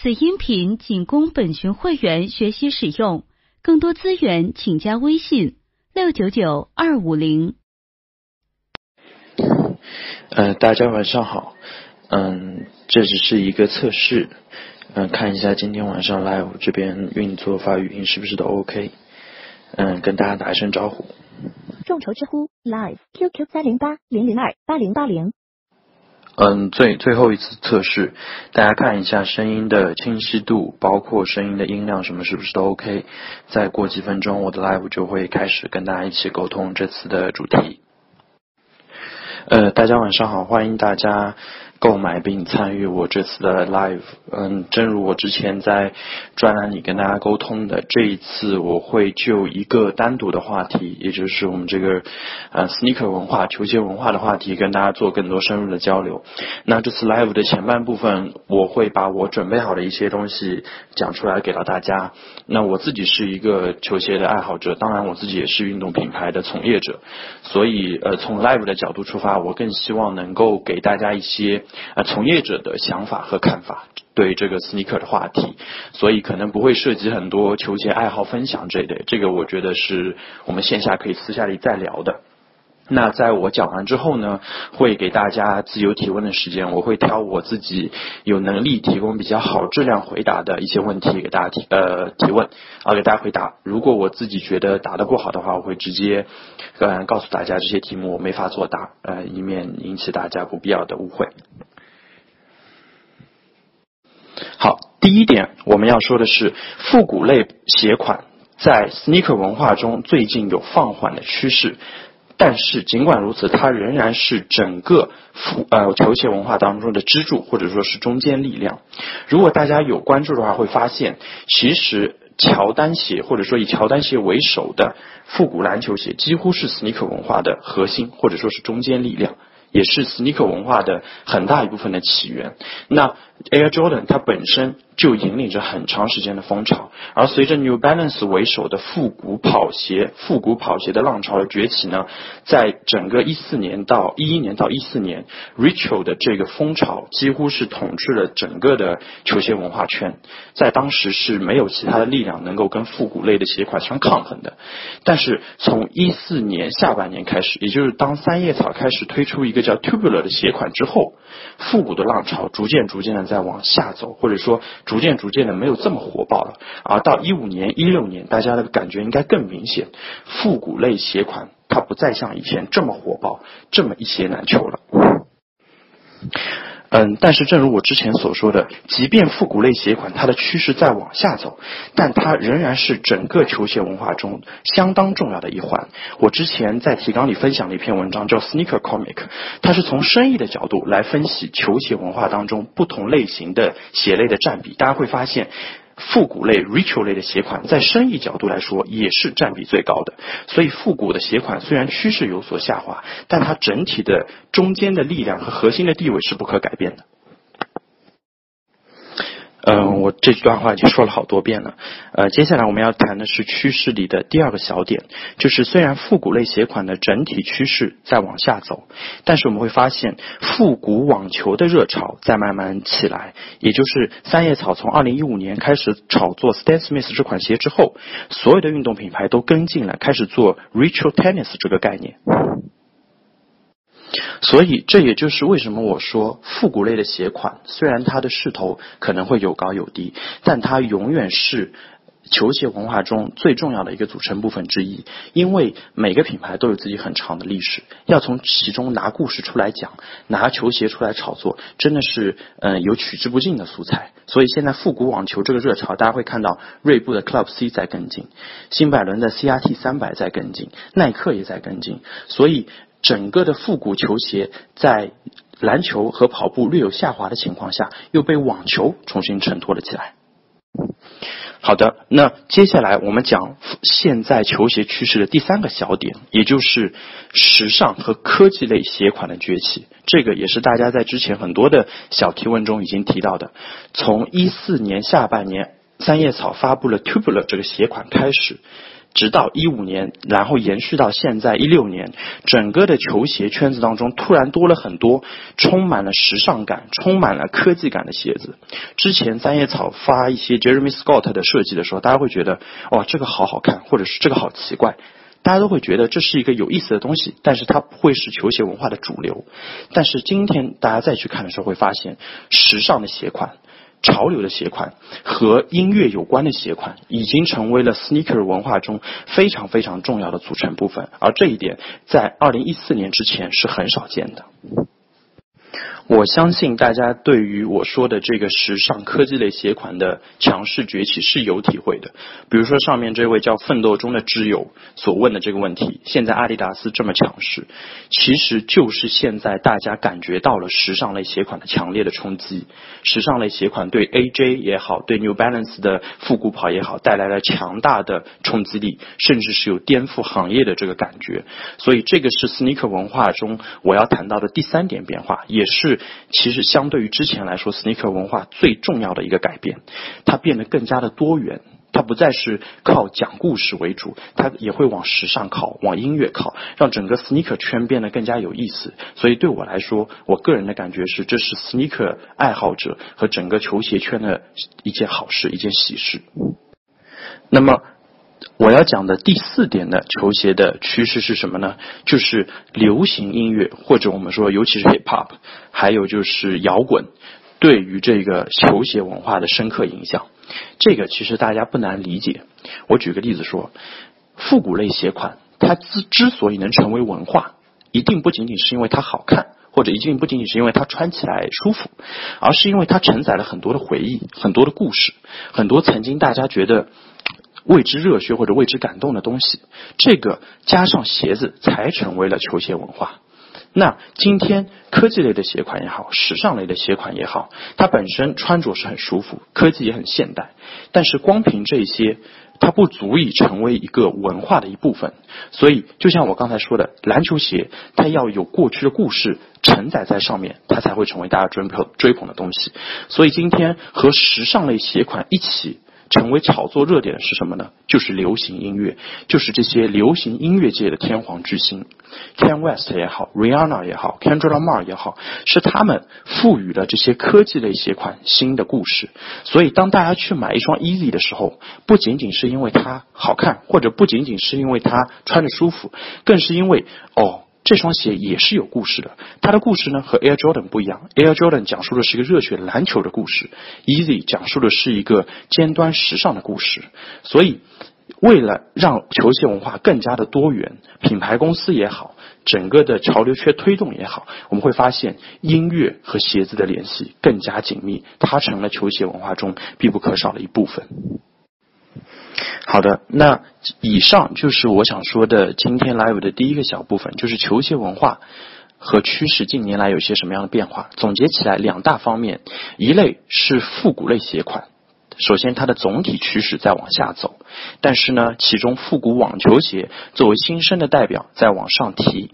此音频仅供本群会员学习使用，更多资源请加微信六九九二五零。呃，大家晚上好，嗯，这只是一个测试，嗯，看一下今天晚上 live 这边运作发语音是不是都 OK，嗯，跟大家打一声招呼。众筹知乎 live QQ 三零八零零二八零八零。嗯，最最后一次测试，大家看一下声音的清晰度，包括声音的音量什么是不是都 OK？再过几分钟，我的 live 就会开始跟大家一起沟通这次的主题。呃，大家晚上好，欢迎大家。购买并参与我这次的 live，嗯，正如我之前在专栏里跟大家沟通的，这一次我会就一个单独的话题，也就是我们这个呃 sneaker 文化、球鞋文化的话题，跟大家做更多深入的交流。那这次 live 的前半部分，我会把我准备好的一些东西讲出来给到大家。那我自己是一个球鞋的爱好者，当然我自己也是运动品牌的从业者，所以呃从 live 的角度出发，我更希望能够给大家一些。啊，从业者的想法和看法对这个 sneaker 的话题，所以可能不会涉及很多球鞋爱好分享这类，这个我觉得是我们线下可以私下里再聊的。那在我讲完之后呢，会给大家自由提问的时间，我会挑我自己有能力提供比较好质量回答的一些问题给大家提呃提问啊给大家回答。如果我自己觉得答的不好的话，我会直接呃告诉大家这些题目我没法作答，呃以免引起大家不必要的误会。好，第一点我们要说的是复古类鞋款在 sneaker 文化中最近有放缓的趋势。但是尽管如此，它仍然是整个服呃球鞋文化当中的支柱，或者说是中坚力量。如果大家有关注的话，会发现其实乔丹鞋或者说以乔丹鞋为首的复古篮球鞋，几乎是 sneaker 文化的核心，或者说是中坚力量，也是 sneaker 文化的很大一部分的起源。那 Air Jordan 它本身。就引领着很长时间的风潮，而随着 New Balance 为首的复古跑鞋、复古跑鞋的浪潮的崛起呢，在整个一四年到一一年到一四年，Retro 的这个风潮几乎是统治了整个的球鞋文化圈，在当时是没有其他的力量能够跟复古类的鞋款相抗衡的。但是从一四年下半年开始，也就是当三叶草开始推出一个叫 Tubular 的鞋款之后，复古的浪潮逐渐逐渐的在往下走，或者说。逐渐逐渐的没有这么火爆了，而到一五年、一六年，大家的感觉应该更明显，复古类鞋款它不再像以前这么火爆，这么一鞋难求了。嗯，但是正如我之前所说的，即便复古类鞋款它的趋势在往下走，但它仍然是整个球鞋文化中相当重要的一环。我之前在提纲里分享了一篇文章，叫 Sneaker Comic，它是从生意的角度来分析球鞋文化当中不同类型的鞋类的占比。大家会发现。复古类、retro 类的鞋款，在生意角度来说也是占比最高的。所以，复古的鞋款虽然趋势有所下滑，但它整体的中间的力量和核心的地位是不可改变的。嗯，我这段话已经说了好多遍了。呃，接下来我们要谈的是趋势里的第二个小点，就是虽然复古类鞋款的整体趋势在往下走，但是我们会发现复古网球的热潮在慢慢起来。也就是三叶草从二零一五年开始炒作 Stan Smith 这款鞋之后，所有的运动品牌都跟进了，开始做 Retro Tennis 这个概念。所以，这也就是为什么我说复古类的鞋款，虽然它的势头可能会有高有低，但它永远是球鞋文化中最重要的一个组成部分之一。因为每个品牌都有自己很长的历史，要从其中拿故事出来讲，拿球鞋出来炒作，真的是嗯有取之不尽的素材。所以现在复古网球这个热潮，大家会看到锐步的 Club C 在跟进，新百伦的 CRT 三百在跟进，耐克也在跟进，所以。整个的复古球鞋在篮球和跑步略有下滑的情况下，又被网球重新衬托了起来。好的，那接下来我们讲现在球鞋趋势的第三个小点，也就是时尚和科技类鞋款的崛起。这个也是大家在之前很多的小提问中已经提到的。从一四年下半年，三叶草发布了 Tubular 这个鞋款开始。直到一五年，然后延续到现在一六年，整个的球鞋圈子当中突然多了很多充满了时尚感、充满了科技感的鞋子。之前三叶草发一些 Jeremy Scott 的设计的时候，大家会觉得哇，这个好好看，或者是这个好奇怪，大家都会觉得这是一个有意思的东西，但是它不会是球鞋文化的主流。但是今天大家再去看的时候，会发现时尚的鞋款。潮流的鞋款和音乐有关的鞋款，已经成为了 sneaker 文化中非常非常重要的组成部分，而这一点在二零一四年之前是很少见的。我相信大家对于我说的这个时尚科技类鞋款的强势崛起是有体会的。比如说上面这位叫奋斗中的知友所问的这个问题，现在阿迪达斯这么强势，其实就是现在大家感觉到了时尚类鞋款的强烈的冲击。时尚类鞋款对 AJ 也好，对 New Balance 的复古跑也好，带来了强大的冲击力，甚至是有颠覆行业的这个感觉。所以这个是 sneaker 文化中我要谈到的第三点变化，也是。其实相对于之前来说，sneaker 文化最重要的一个改变，它变得更加的多元，它不再是靠讲故事为主，它也会往时尚靠，往音乐靠，让整个 sneaker 圈变得更加有意思。所以对我来说，我个人的感觉是，这是 sneaker 爱好者和整个球鞋圈的一件好事，一件喜事。那么。我要讲的第四点的球鞋的趋势是什么呢？就是流行音乐，或者我们说，尤其是 hip hop，还有就是摇滚，对于这个球鞋文化的深刻影响。这个其实大家不难理解。我举个例子说，复古类鞋款，它之之所以能成为文化，一定不仅仅是因为它好看，或者一定不仅仅是因为它穿起来舒服，而是因为它承载了很多的回忆，很多的故事，很多曾经大家觉得。为之热血或者为之感动的东西，这个加上鞋子才成为了球鞋文化。那今天科技类的鞋款也好，时尚类的鞋款也好，它本身穿着是很舒服，科技也很现代，但是光凭这些，它不足以成为一个文化的一部分。所以，就像我刚才说的，篮球鞋它要有过去的故事承载在上面，它才会成为大家追捧追捧的东西。所以，今天和时尚类鞋款一起。成为炒作热点的是什么呢？就是流行音乐，就是这些流行音乐界的天皇巨星，Ken West 也好，Rihanna 也好，Kendrick Lamar 也好，是他们赋予了这些科技类鞋款新的故事。所以，当大家去买一双 Easy 的时候，不仅仅是因为它好看，或者不仅仅是因为它穿着舒服，更是因为哦。这双鞋也是有故事的，它的故事呢和 Air Jordan 不一样，Air Jordan 讲述的是一个热血篮球的故事，Easy 讲述的是一个尖端时尚的故事。所以，为了让球鞋文化更加的多元，品牌公司也好，整个的潮流圈推动也好，我们会发现音乐和鞋子的联系更加紧密，它成了球鞋文化中必不可少的一部分。好的，那以上就是我想说的今天 live 的第一个小部分，就是球鞋文化和趋势近年来有些什么样的变化。总结起来两大方面，一类是复古类鞋款，首先它的总体趋势在往下走，但是呢，其中复古网球鞋作为新生的代表在往上提，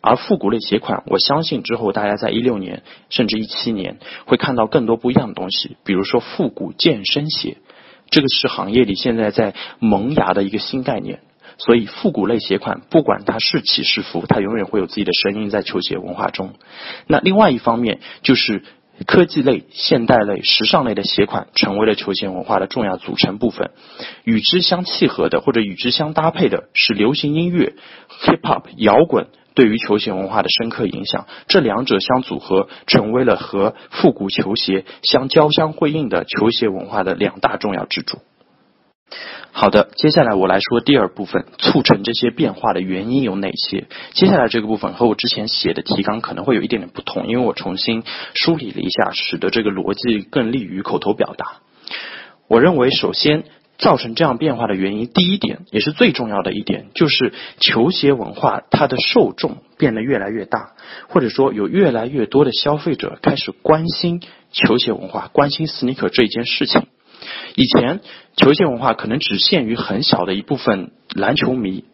而复古类鞋款，我相信之后大家在一六年甚至一七年会看到更多不一样的东西，比如说复古健身鞋。这个是行业里现在在萌芽的一个新概念，所以复古类鞋款不管它是起是伏，它永远会有自己的声音在球鞋文化中。那另外一方面就是科技类、现代类、时尚类的鞋款成为了球鞋文化的重要组成部分。与之相契合的或者与之相搭配的是流行音乐、hip hop、摇滚。对于球鞋文化的深刻影响，这两者相组合，成为了和复古球鞋相交相辉映的球鞋文化的两大重要支柱。好的，接下来我来说第二部分，促成这些变化的原因有哪些？接下来这个部分和我之前写的提纲可能会有一点点不同，因为我重新梳理了一下，使得这个逻辑更利于口头表达。我认为，首先。造成这样变化的原因，第一点也是最重要的一点，就是球鞋文化它的受众变得越来越大，或者说有越来越多的消费者开始关心球鞋文化，关心 sneaker 这件事情。以前球鞋文化可能只限于很小的一部分篮球迷，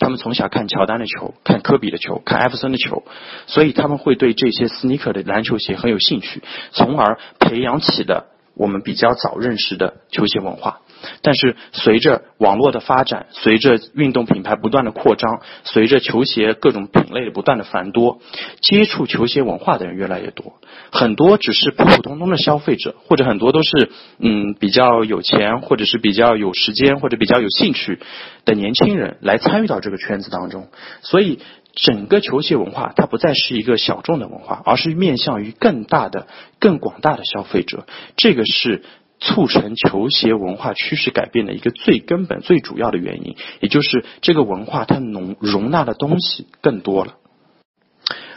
他们从小看乔丹的球，看科比的球，看艾弗森的球，所以他们会对这些 sneaker 的篮球鞋很有兴趣，从而培养起了我们比较早认识的球鞋文化。但是随着网络的发展，随着运动品牌不断的扩张，随着球鞋各种品类的不断的繁多，接触球鞋文化的人越来越多。很多只是普普通通的消费者，或者很多都是嗯比较有钱，或者是比较有时间，或者比较有兴趣的年轻人来参与到这个圈子当中。所以整个球鞋文化它不再是一个小众的文化，而是面向于更大的、更广大的消费者。这个是。促成球鞋文化趋势改变的一个最根本、最主要的原因，也就是这个文化它容容纳的东西更多了。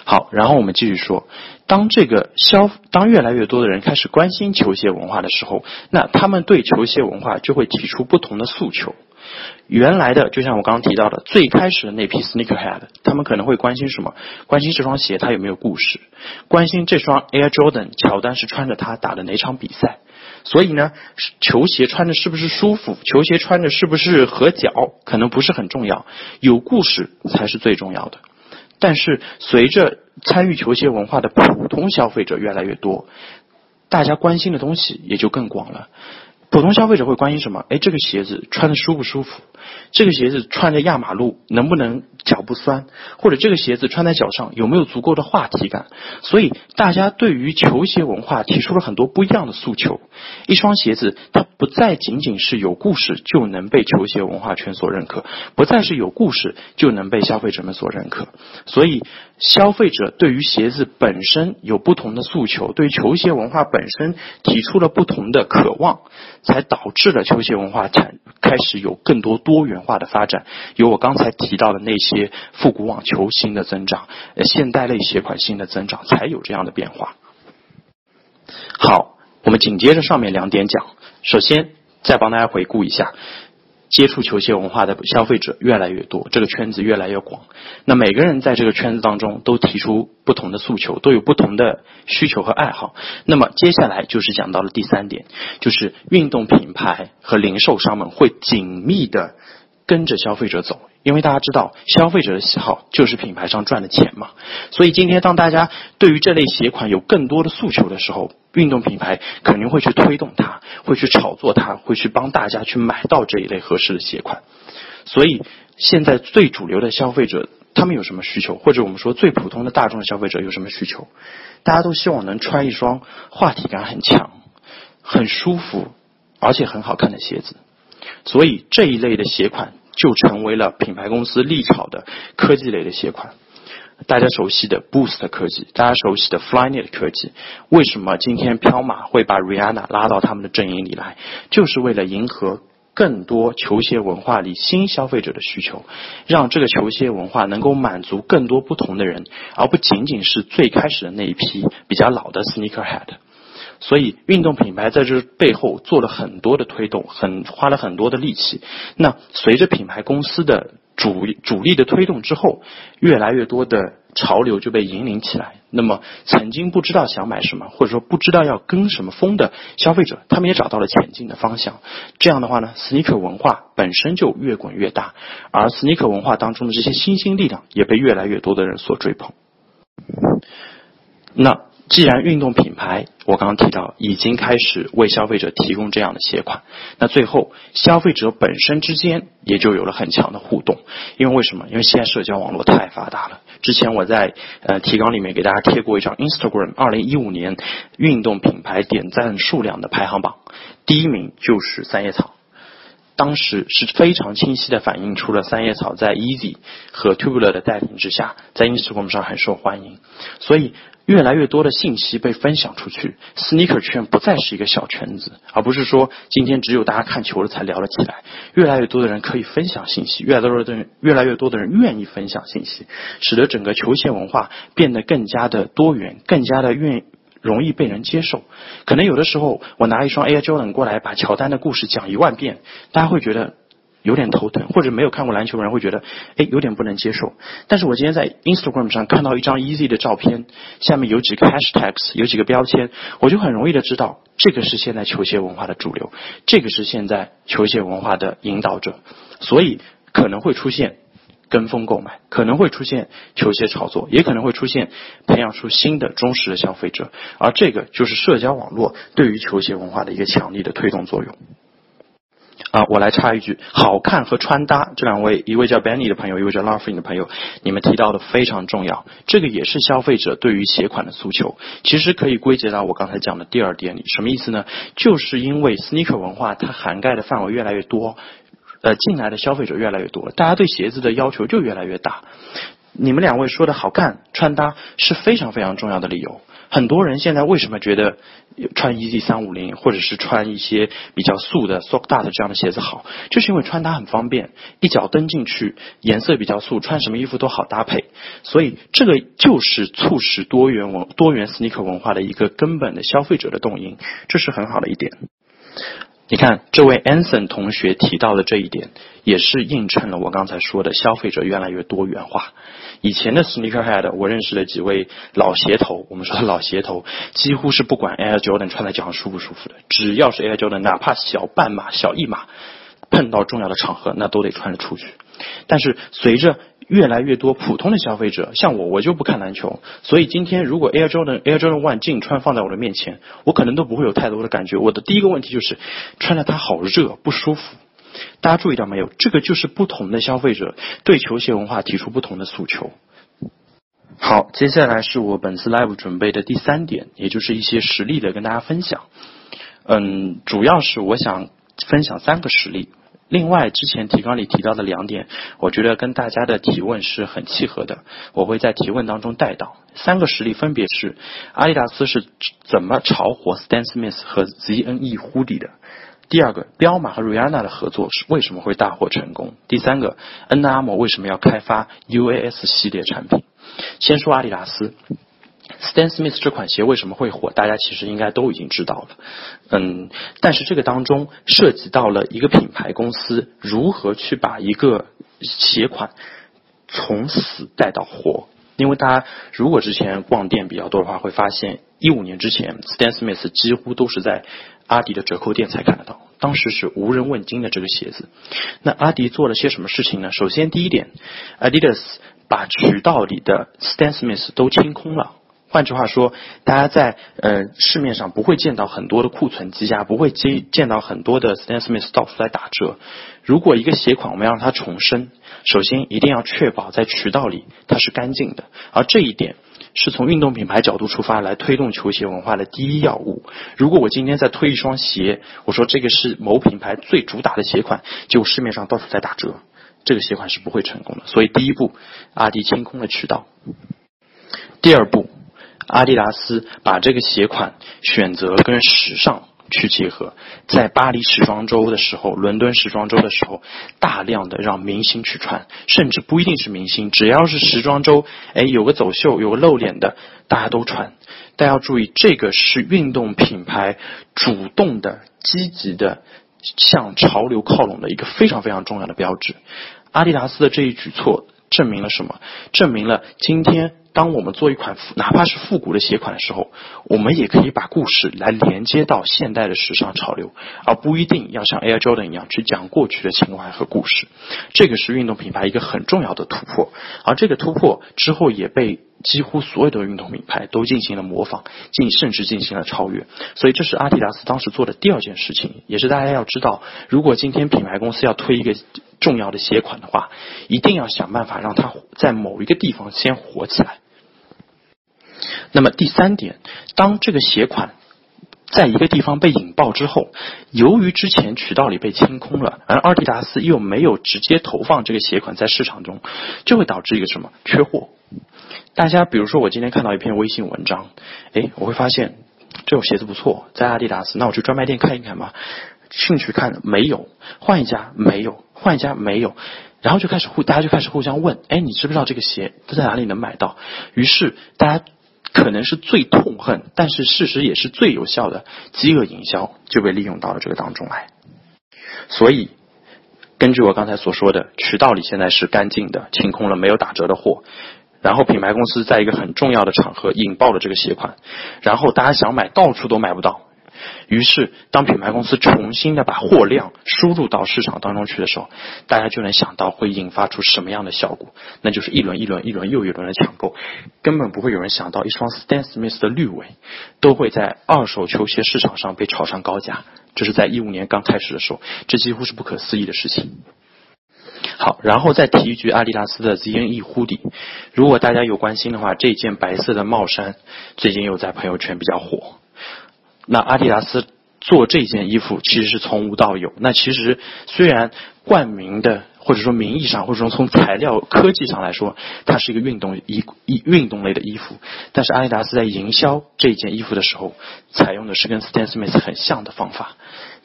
好，然后我们继续说，当这个消当越来越多的人开始关心球鞋文化的时候，那他们对球鞋文化就会提出不同的诉求。原来的就像我刚刚提到的，最开始的那批 sneakerhead，他们可能会关心什么？关心这双鞋它有没有故事？关心这双 Air Jordan 乔丹是穿着它打的哪场比赛？所以呢，球鞋穿着是不是舒服？球鞋穿着是不是合脚？可能不是很重要，有故事才是最重要的。但是随着参与球鞋文化的普通消费者越来越多，大家关心的东西也就更广了。普通消费者会关心什么？哎，这个鞋子穿的舒不舒服？这个鞋子穿着压马路能不能脚不酸？或者这个鞋子穿在脚上有没有足够的话题感？所以大家对于球鞋文化提出了很多不一样的诉求。一双鞋子它不再仅仅是有故事就能被球鞋文化圈所认可，不再是有故事就能被消费者们所认可。所以消费者对于鞋子本身有不同的诉求，对球鞋文化本身提出了不同的渴望。才导致了球鞋文化产开始有更多多元化的发展，有我刚才提到的那些复古网球新的增长，现代类鞋款新的增长，才有这样的变化。好，我们紧接着上面两点讲，首先再帮大家回顾一下。接触球鞋文化的消费者越来越多，这个圈子越来越广。那每个人在这个圈子当中都提出不同的诉求，都有不同的需求和爱好。那么接下来就是讲到了第三点，就是运动品牌和零售商们会紧密的跟着消费者走。因为大家知道，消费者的喜好就是品牌商赚的钱嘛。所以今天当大家对于这类鞋款有更多的诉求的时候，运动品牌肯定会去推动它，会去炒作它，会去帮大家去买到这一类合适的鞋款。所以现在最主流的消费者他们有什么需求？或者我们说最普通的大众的消费者有什么需求？大家都希望能穿一双话题感很强、很舒服而且很好看的鞋子。所以这一类的鞋款。就成为了品牌公司力炒的科技类的鞋款，大家熟悉的 Boost 科技，大家熟悉的 Flyknit 科技，为什么今天彪马会把 Rihanna 拉到他们的阵营里来？就是为了迎合更多球鞋文化里新消费者的需求，让这个球鞋文化能够满足更多不同的人，而不仅仅是最开始的那一批比较老的 Sneakerhead。所以，运动品牌在这背后做了很多的推动，很花了很多的力气。那随着品牌公司的主主力的推动之后，越来越多的潮流就被引领起来。那么，曾经不知道想买什么，或者说不知道要跟什么风的消费者，他们也找到了前进的方向。这样的话呢，sneaker 文化本身就越滚越大，而 sneaker 文化当中的这些新兴力量也被越来越多的人所追捧。那。既然运动品牌，我刚刚提到已经开始为消费者提供这样的鞋款，那最后消费者本身之间也就有了很强的互动。因为为什么？因为现在社交网络太发达了。之前我在呃提纲里面给大家贴过一张 Instagram 二零一五年运动品牌点赞数量的排行榜，第一名就是三叶草。当时是非常清晰的反映出了三叶草在 Easy 和 Tubular 的带领之下，在 Instagram 上很受欢迎，所以。越来越多的信息被分享出去，sneaker 圈不再是一个小圈子，而不是说今天只有大家看球了才聊了起来。越来越多的人可以分享信息，越来越多的人越来越多的人愿意分享信息，使得整个球鞋文化变得更加的多元，更加的愿容易被人接受。可能有的时候我拿一双 Air Jordan 过来，把乔丹的故事讲一万遍，大家会觉得。有点头疼，或者没有看过篮球的人会觉得，哎，有点不能接受。但是我今天在 Instagram 上看到一张 Easy 的照片，下面有几个 Hashtags，有几个标签，我就很容易的知道，这个是现在球鞋文化的主流，这个是现在球鞋文化的引导者。所以可能会出现跟风购买，可能会出现球鞋炒作，也可能会出现培养出新的忠实的消费者。而这个就是社交网络对于球鞋文化的一个强力的推动作用。啊，我来插一句，好看和穿搭这两位，一位叫 Benny 的朋友，一位叫 Laughing 的朋友，你们提到的非常重要，这个也是消费者对于鞋款的诉求。其实可以归结到我刚才讲的第二点里，什么意思呢？就是因为 sneaker 文化它涵盖的范围越来越多，呃，进来的消费者越来越多，大家对鞋子的要求就越来越大。你们两位说的好看，穿搭是非常非常重要的理由。很多人现在为什么觉得穿 E Z 三五零或者是穿一些比较素的 Sock Dart 这样的鞋子好，就是因为穿搭很方便，一脚蹬进去，颜色比较素，穿什么衣服都好搭配。所以这个就是促使多元文多元 sneaker 文化的一个根本的消费者的动因，这是很好的一点。你看，这位 Anson 同学提到的这一点，也是映衬了我刚才说的消费者越来越多元化。以前的 sneakerhead，我认识的几位老鞋头，我们说的老鞋头，几乎是不管 Air Jordan 穿在脚上舒不舒服的，只要是 Air Jordan，哪怕小半码、小一码，碰到重要的场合，那都得穿着出去。但是随着越来越多普通的消费者，像我，我就不看篮球，所以今天如果 Air Jordan Air Jordan One 进穿放在我的面前，我可能都不会有太多的感觉。我的第一个问题就是穿着它好热不舒服。大家注意到没有？这个就是不同的消费者对球鞋文化提出不同的诉求。好，接下来是我本次 live 准备的第三点，也就是一些实例的跟大家分享。嗯，主要是我想分享三个实例。另外，之前提纲里提到的两点，我觉得跟大家的提问是很契合的，我会在提问当中带到。三个实例分别是：阿迪达斯是怎么炒火 Stan Smith 和 ZNE 胡迪的？第二个，彪马和瑞安娜的合作是为什么会大获成功？第三个，N 阿莫为什么要开发 UAS 系列产品？先说阿迪达斯，Stan Smith 这款鞋为什么会火？大家其实应该都已经知道了。嗯，但是这个当中涉及到了一个品牌公司如何去把一个鞋款从死带到活。因为大家如果之前逛店比较多的话，会发现一五年之前，Stan Smith 几乎都是在阿迪的折扣店才看得到，当时是无人问津的这个鞋子。那阿迪做了些什么事情呢？首先第一点，Adidas 把渠道里的 Stan Smith 都清空了。换句话说，大家在呃市面上不会见到很多的库存积压，不会见见到很多的 Stan Smith 到处在打折。如果一个鞋款我们要让它重生，首先一定要确保在渠道里它是干净的，而这一点是从运动品牌角度出发来推动球鞋文化的第一要务。如果我今天在推一双鞋，我说这个是某品牌最主打的鞋款，结果市面上到处在打折，这个鞋款是不会成功的。所以第一步，阿迪清空了渠道。第二步。阿迪达斯把这个鞋款选择跟时尚去结合，在巴黎时装周的时候、伦敦时装周的时候，大量的让明星去穿，甚至不一定是明星，只要是时装周，哎，有个走秀、有个露脸的，大家都穿。大家要注意，这个是运动品牌主动的、积极的向潮流靠拢的一个非常非常重要的标志。阿迪达斯的这一举措证明了什么？证明了今天。当我们做一款哪怕是复古的鞋款的时候，我们也可以把故事来连接到现代的时尚潮流，而不一定要像 Air Jordan 一样去讲过去的情怀和故事。这个是运动品牌一个很重要的突破，而这个突破之后也被几乎所有的运动品牌都进行了模仿，进甚至进行了超越。所以这是阿迪达斯当时做的第二件事情，也是大家要知道，如果今天品牌公司要推一个重要的鞋款的话，一定要想办法让它在某一个地方先火起来。那么第三点，当这个鞋款在一个地方被引爆之后，由于之前渠道里被清空了，而阿迪达斯又没有直接投放这个鞋款在市场中，就会导致一个什么缺货。大家比如说，我今天看到一篇微信文章，哎，我会发现这种鞋子不错，在阿迪达斯，那我去专卖店看一看吧。兴趣看没有，换一家没有，换一家没有，然后就开始互大家就开始互相问，哎，你知不知道这个鞋在哪里能买到？于是大家。可能是最痛恨，但是事实也是最有效的饥饿营销就被利用到了这个当中来。所以，根据我刚才所说的，渠道里现在是干净的，清空了没有打折的货。然后品牌公司在一个很重要的场合引爆了这个鞋款，然后大家想买到处都买不到。于是，当品牌公司重新的把货量输入到市场当中去的时候，大家就能想到会引发出什么样的效果，那就是一轮一轮、一轮又一轮的抢购，根本不会有人想到一双 Stan Smith 的绿尾都会在二手球鞋市场上被炒上高价。这是在一五年刚开始的时候，这几乎是不可思议的事情。好，然后再提一句阿迪达斯的 ZNE Hoodie，如果大家有关心的话，这件白色的帽衫最近又在朋友圈比较火。那阿迪达斯做这件衣服其实是从无到有。那其实虽然冠名的或者说名义上或者说从材料科技上来说，它是一个运动衣衣运动类的衣服，但是阿迪达斯在营销这件衣服的时候，采用的是跟 Stan Smith 很像的方法，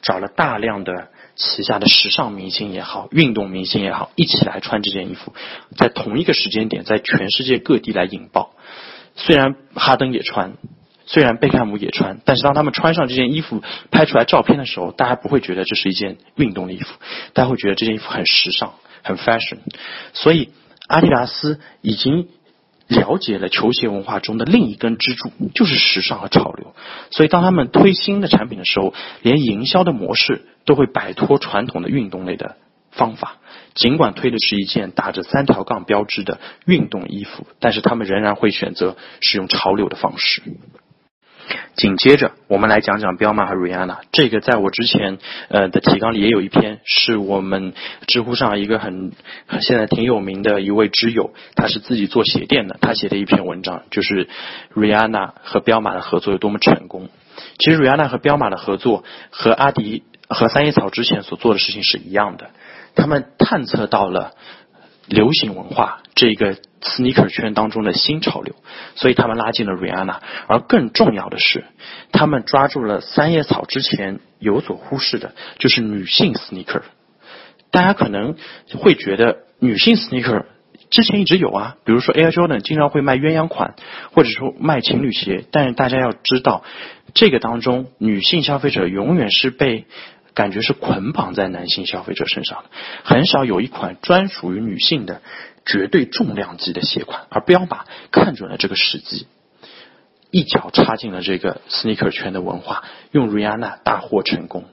找了大量的旗下的时尚明星也好，运动明星也好，一起来穿这件衣服，在同一个时间点在全世界各地来引爆。虽然哈登也穿。虽然贝克汉姆也穿，但是当他们穿上这件衣服拍出来照片的时候，大家不会觉得这是一件运动的衣服，大家会觉得这件衣服很时尚、很 fashion。所以阿迪达斯已经了解了球鞋文化中的另一根支柱，就是时尚和潮流。所以当他们推新的产品的时候，连营销的模式都会摆脱传统的运动类的方法。尽管推的是一件打着三条杠标志的运动衣服，但是他们仍然会选择使用潮流的方式。紧接着，我们来讲讲彪马和瑞安娜。这个在我之前呃的提纲里也有一篇，是我们知乎上一个很现在挺有名的一位知友，他是自己做鞋店的，他写的一篇文章，就是瑞安娜和彪马的合作有多么成功。其实瑞安娜和彪马的合作和阿迪和三叶草之前所做的事情是一样的，他们探测到了。流行文化这个 sneaker 圈当中的新潮流，所以他们拉进了 Rihanna。而更重要的是，他们抓住了三叶草之前有所忽视的，就是女性 sneaker。大家可能会觉得女性 sneaker 之前一直有啊，比如说 Air Jordan 经常会卖鸳鸯款，或者说卖情侣鞋。但是大家要知道，这个当中女性消费者永远是被。感觉是捆绑在男性消费者身上的，很少有一款专属于女性的绝对重量级的鞋款，而彪马看准了这个时机，一脚插进了这个 sneaker 圈的文化，用 Rihanna 大获成功。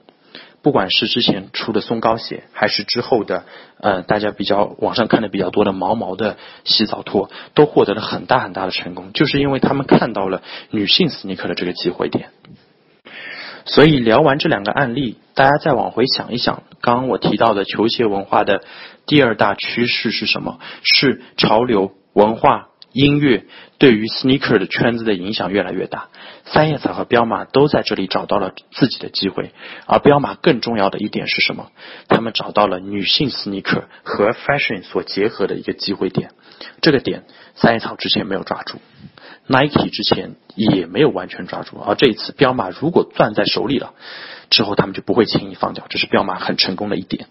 不管是之前出的松糕鞋，还是之后的呃大家比较网上看的比较多的毛毛的洗澡拖，都获得了很大很大的成功，就是因为他们看到了女性 sneaker 的这个机会点。所以聊完这两个案例，大家再往回想一想，刚刚我提到的球鞋文化的第二大趋势是什么？是潮流文化、音乐对于 sneaker 的圈子的影响越来越大。三叶草和彪马都在这里找到了自己的机会，而彪马更重要的一点是什么？他们找到了女性 sneaker 和 fashion 所结合的一个机会点，这个点三叶草之前没有抓住。Nike 之前也没有完全抓住，而这一次彪马如果攥在手里了，之后他们就不会轻易放掉，这是彪马很成功的一点。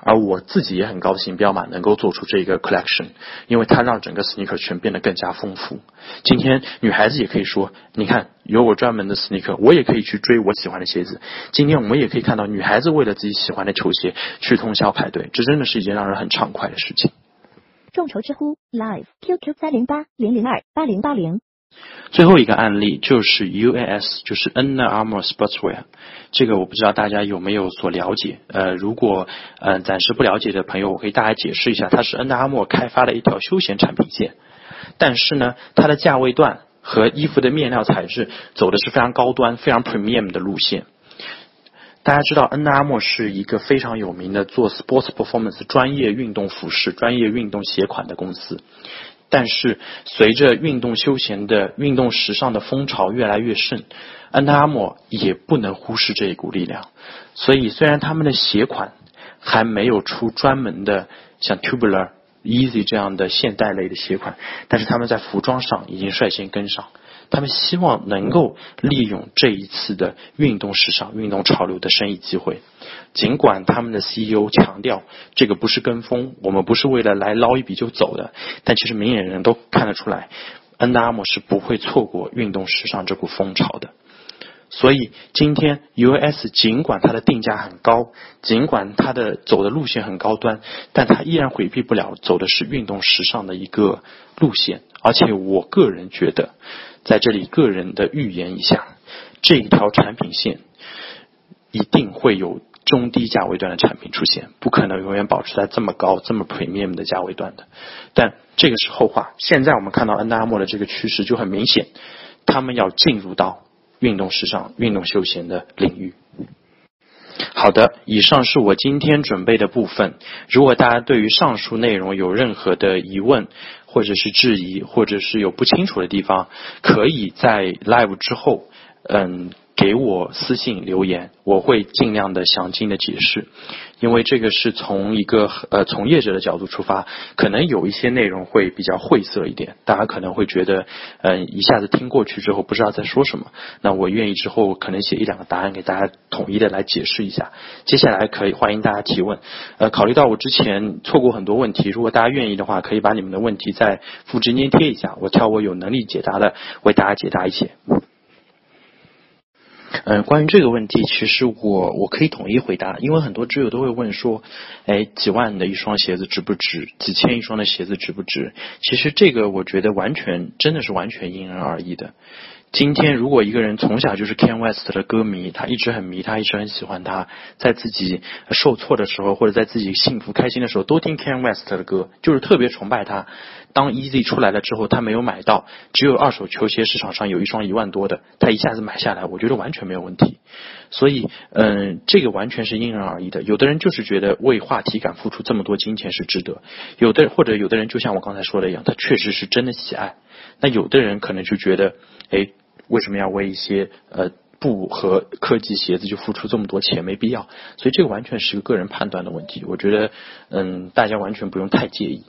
而我自己也很高兴，彪马能够做出这个 collection，因为它让整个 sneaker 圈变得更加丰富。今天女孩子也可以说，你看有我专门的 sneaker，我也可以去追我喜欢的鞋子。今天我们也可以看到女孩子为了自己喜欢的球鞋去通宵排队，这真的是一件让人很畅快的事情。众筹知乎 Live QQ 三零八零零二八零八零。最后一个案例就是 UAS，就是 Under Armour Sportswear。这个我不知道大家有没有所了解。呃，如果呃暂时不了解的朋友，我可以大家解释一下，它是 Under Armour 开发的一条休闲产品线。但是呢，它的价位段和衣服的面料材质走的是非常高端、非常 premium 的路线。大家知道，Under Armour 是一个非常有名的做 sports performance 专业运动服饰、专业运动鞋款的公司。但是，随着运动休闲的运动时尚的风潮越来越盛安踏阿莫也不能忽视这一股力量。所以，虽然他们的鞋款还没有出专门的像 Tubular、Easy 这样的现代类的鞋款，但是他们在服装上已经率先跟上。他们希望能够利用这一次的运动时尚、运动潮流的生意机会。尽管他们的 CEO 强调这个不是跟风，我们不是为了来捞一笔就走的，但其实明眼人都看得出来，NDRM 是不会错过运动时尚这股风潮的。所以今天 US 尽管它的定价很高，尽管它的走的路线很高端，但它依然回避不了走的是运动时尚的一个路线。而且我个人觉得。在这里个人的预言一下，这一条产品线一定会有中低价位段的产品出现，不可能永远保持在这么高、这么 premium 的价位段的。但这个是后话。现在我们看到安达莫的这个趋势就很明显，他们要进入到运动时尚、运动休闲的领域。好的，以上是我今天准备的部分。如果大家对于上述内容有任何的疑问，或者是质疑，或者是有不清楚的地方，可以在 live 之后，嗯。给我私信留言，我会尽量的详尽的解释，因为这个是从一个呃从业者的角度出发，可能有一些内容会比较晦涩一点，大家可能会觉得嗯一下子听过去之后不知道在说什么，那我愿意之后可能写一两个答案给大家统一的来解释一下。接下来可以欢迎大家提问，呃，考虑到我之前错过很多问题，如果大家愿意的话，可以把你们的问题再复制粘贴一下，我挑我有能力解答的为大家解答一些。嗯，关于这个问题，其实我我可以统一回答，因为很多知友都会问说，哎，几万的一双鞋子值不值？几千一双的鞋子值不值？其实这个我觉得完全真的是完全因人而异的。今天如果一个人从小就是 Ken West 的歌迷，他一直很迷，他一直很喜欢他，在自己受挫的时候或者在自己幸福开心的时候都听 Ken West 的歌，就是特别崇拜他。当 Easy 出来了之后，他没有买到，只有二手球鞋市场上有一双一万多的，他一下子买下来，我觉得完全没有问题。所以，嗯，这个完全是因人而异的。有的人就是觉得为话题感付出这么多金钱是值得，有的或者有的人就像我刚才说的一样，他确实是真的喜爱。那有的人可能就觉得，哎。为什么要为一些呃布和科技鞋子就付出这么多钱？没必要。所以这个完全是个个人判断的问题。我觉得，嗯，大家完全不用太介意。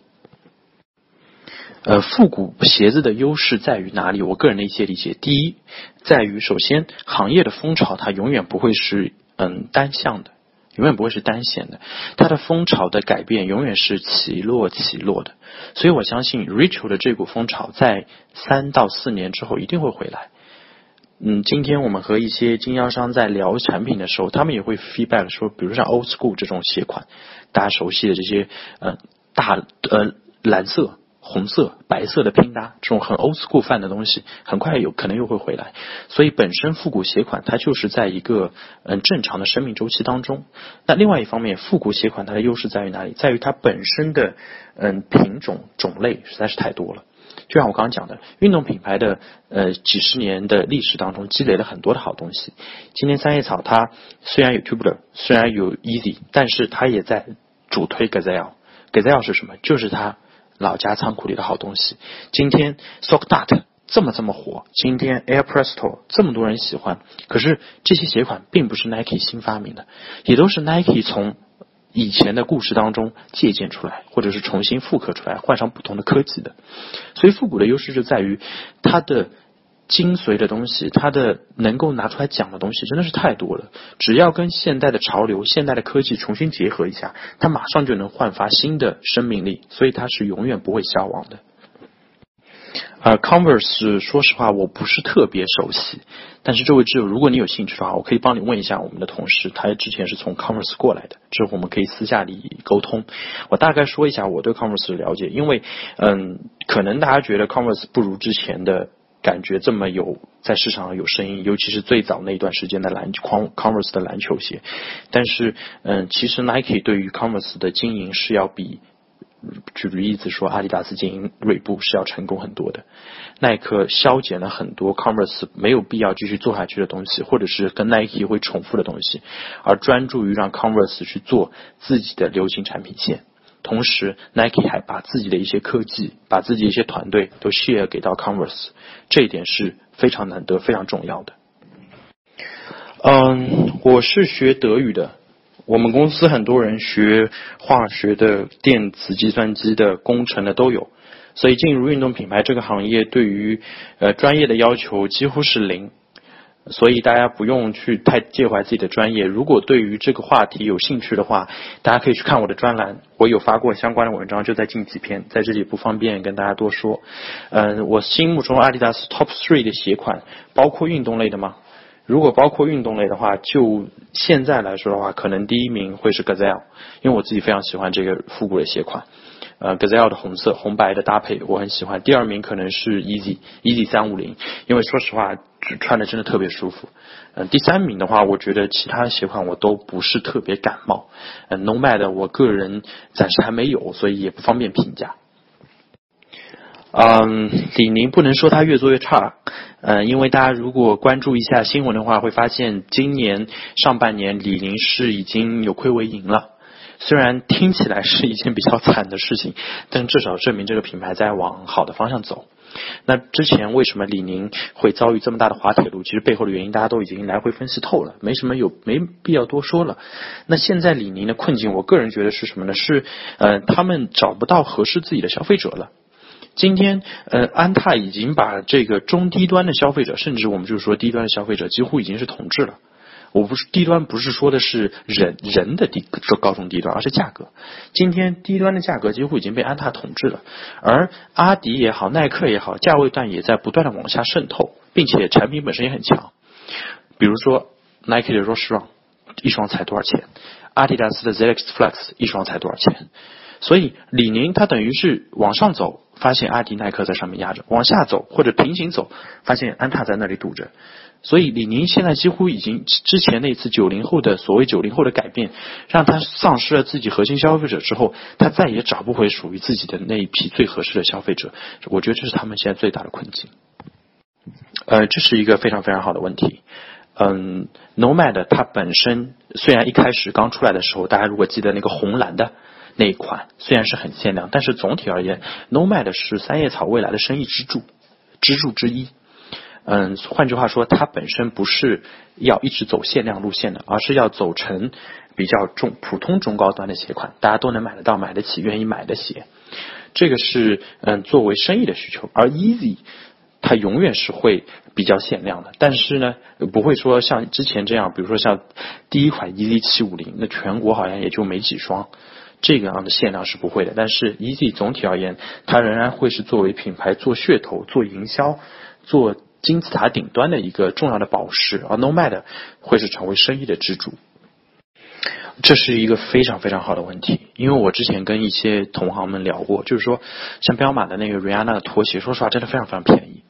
呃，复古鞋子的优势在于哪里？我个人的一些理解，第一，在于首先行业的风潮它永远不会是嗯单向的，永远不会是单线的，它的风潮的改变永远是起落起落的。所以我相信 Rachel 的这股风潮在三到四年之后一定会回来。嗯，今天我们和一些经销商在聊产品的时候，他们也会 feedback 说，比如像 old school 这种鞋款，大家熟悉的这些呃大呃蓝色、红色、白色的拼搭，这种很 old school 范的东西，很快有可能又会回来。所以本身复古鞋款它就是在一个嗯正常的生命周期当中。那另外一方面，复古鞋款它的优势在于哪里？在于它本身的嗯品种种类实在是太多了。就像我刚刚讲的，运动品牌的呃几十年的历史当中积累了很多的好东西。今天三叶草它虽然有 Tubular，虽然有 Easy，但是它也在主推 Gazelle。Gazelle 是什么？就是它老家仓库里的好东西。今天 sock dat 这么这么火，今天 Air Presto 这么多人喜欢，可是这些鞋款并不是 Nike 新发明的，也都是 Nike 从。以前的故事当中借鉴出来，或者是重新复刻出来，换上不同的科技的。所以复古的优势就在于它的精髓的东西，它的能够拿出来讲的东西真的是太多了。只要跟现代的潮流、现代的科技重新结合一下，它马上就能焕发新的生命力。所以它是永远不会消亡的。呃，Converse，说实话我不是特别熟悉，但是这位挚友，如果你有兴趣的话，我可以帮你问一下我们的同事，他之前是从 Converse 过来的，之后我们可以私下里沟通。我大概说一下我对 Converse 的了解，因为嗯，可能大家觉得 Converse 不如之前的感觉这么有在市场上有声音，尤其是最早那一段时间的篮 Converse 的篮球鞋，但是嗯，其实 Nike 对于 Converse 的经营是要比。举例子说，阿迪达斯经营锐步是要成功很多的。耐克削减了很多 Converse 没有必要继续做下去的东西，或者是跟 Nike 会重复的东西，而专注于让 Converse 去做自己的流行产品线。同时，Nike 还把自己的一些科技，把自己一些团队都 share 给到 Converse，这一点是非常难得、非常重要的。嗯，我是学德语的。我们公司很多人学化学的、电子、计算机的、工程的都有，所以进入运动品牌这个行业，对于呃专业的要求几乎是零，所以大家不用去太介怀自己的专业。如果对于这个话题有兴趣的话，大家可以去看我的专栏，我有发过相关的文章，就在近几篇，在这里不方便跟大家多说。嗯，我心目中阿迪达斯 Top Three 的鞋款，包括运动类的吗？如果包括运动类的话，就现在来说的话，可能第一名会是 Gazelle，因为我自己非常喜欢这个复古的鞋款。呃，Gazelle 的红色红白的搭配我很喜欢。第二名可能是 Easy Easy 三五零，因为说实话穿的真的特别舒服。嗯，第三名的话，我觉得其他的鞋款我都不是特别感冒。嗯，Nomad 我个人暂时还没有，所以也不方便评价。嗯，李宁不能说它越做越差，嗯，因为大家如果关注一下新闻的话，会发现今年上半年李宁是已经有亏为盈了。虽然听起来是一件比较惨的事情，但至少证明这个品牌在往好的方向走。那之前为什么李宁会遭遇这么大的滑铁卢？其实背后的原因大家都已经来回分析透了，没什么有没必要多说了。那现在李宁的困境，我个人觉得是什么呢？是呃，他们找不到合适自己的消费者了。今天，呃，安踏已经把这个中低端的消费者，甚至我们就是说低端的消费者，几乎已经是统治了。我不是低端，不是说的是人人的低说高中低端，而是价格。今天低端的价格几乎已经被安踏统治了，而阿迪也好，耐克也好，价位段也在不断的往下渗透，并且产品本身也很强。比如说 Nike 的 Rose Run 一双才多少钱？阿迪达斯的 ZX Flex 一双才多少钱？所以李宁它等于是往上走，发现阿迪耐克在上面压着；往下走或者平行走，发现安踏在那里堵着。所以李宁现在几乎已经之前那次九零后的所谓九零后的改变，让他丧失了自己核心消费者之后，他再也找不回属于自己的那一批最合适的消费者。我觉得这是他们现在最大的困境。呃，这是一个非常非常好的问题。嗯，Nomad 它本身虽然一开始刚出来的时候，大家如果记得那个红蓝的。那一款虽然是很限量，但是总体而言，Nomad 是三叶草未来的生意支柱，支柱之一。嗯，换句话说，它本身不是要一直走限量路线的，而是要走成比较中普通中高端的鞋款，大家都能买得到、买得起、愿意买的鞋。这个是嗯作为生意的需求，而 Easy 它永远是会比较限量的，但是呢，不会说像之前这样，比如说像第一款 Easy 七五零，那全国好像也就没几双。这个样的限量是不会的，但是 Easy 总体而言，它仍然会是作为品牌做噱头、做营销、做金字塔顶端的一个重要的宝石，而 Nomad 会是成为生意的支柱。这是一个非常非常好的问题，因为我之前跟一些同行们聊过，就是说，像彪马的那个 Rihanna 的拖鞋，说实话真的非常非常便宜，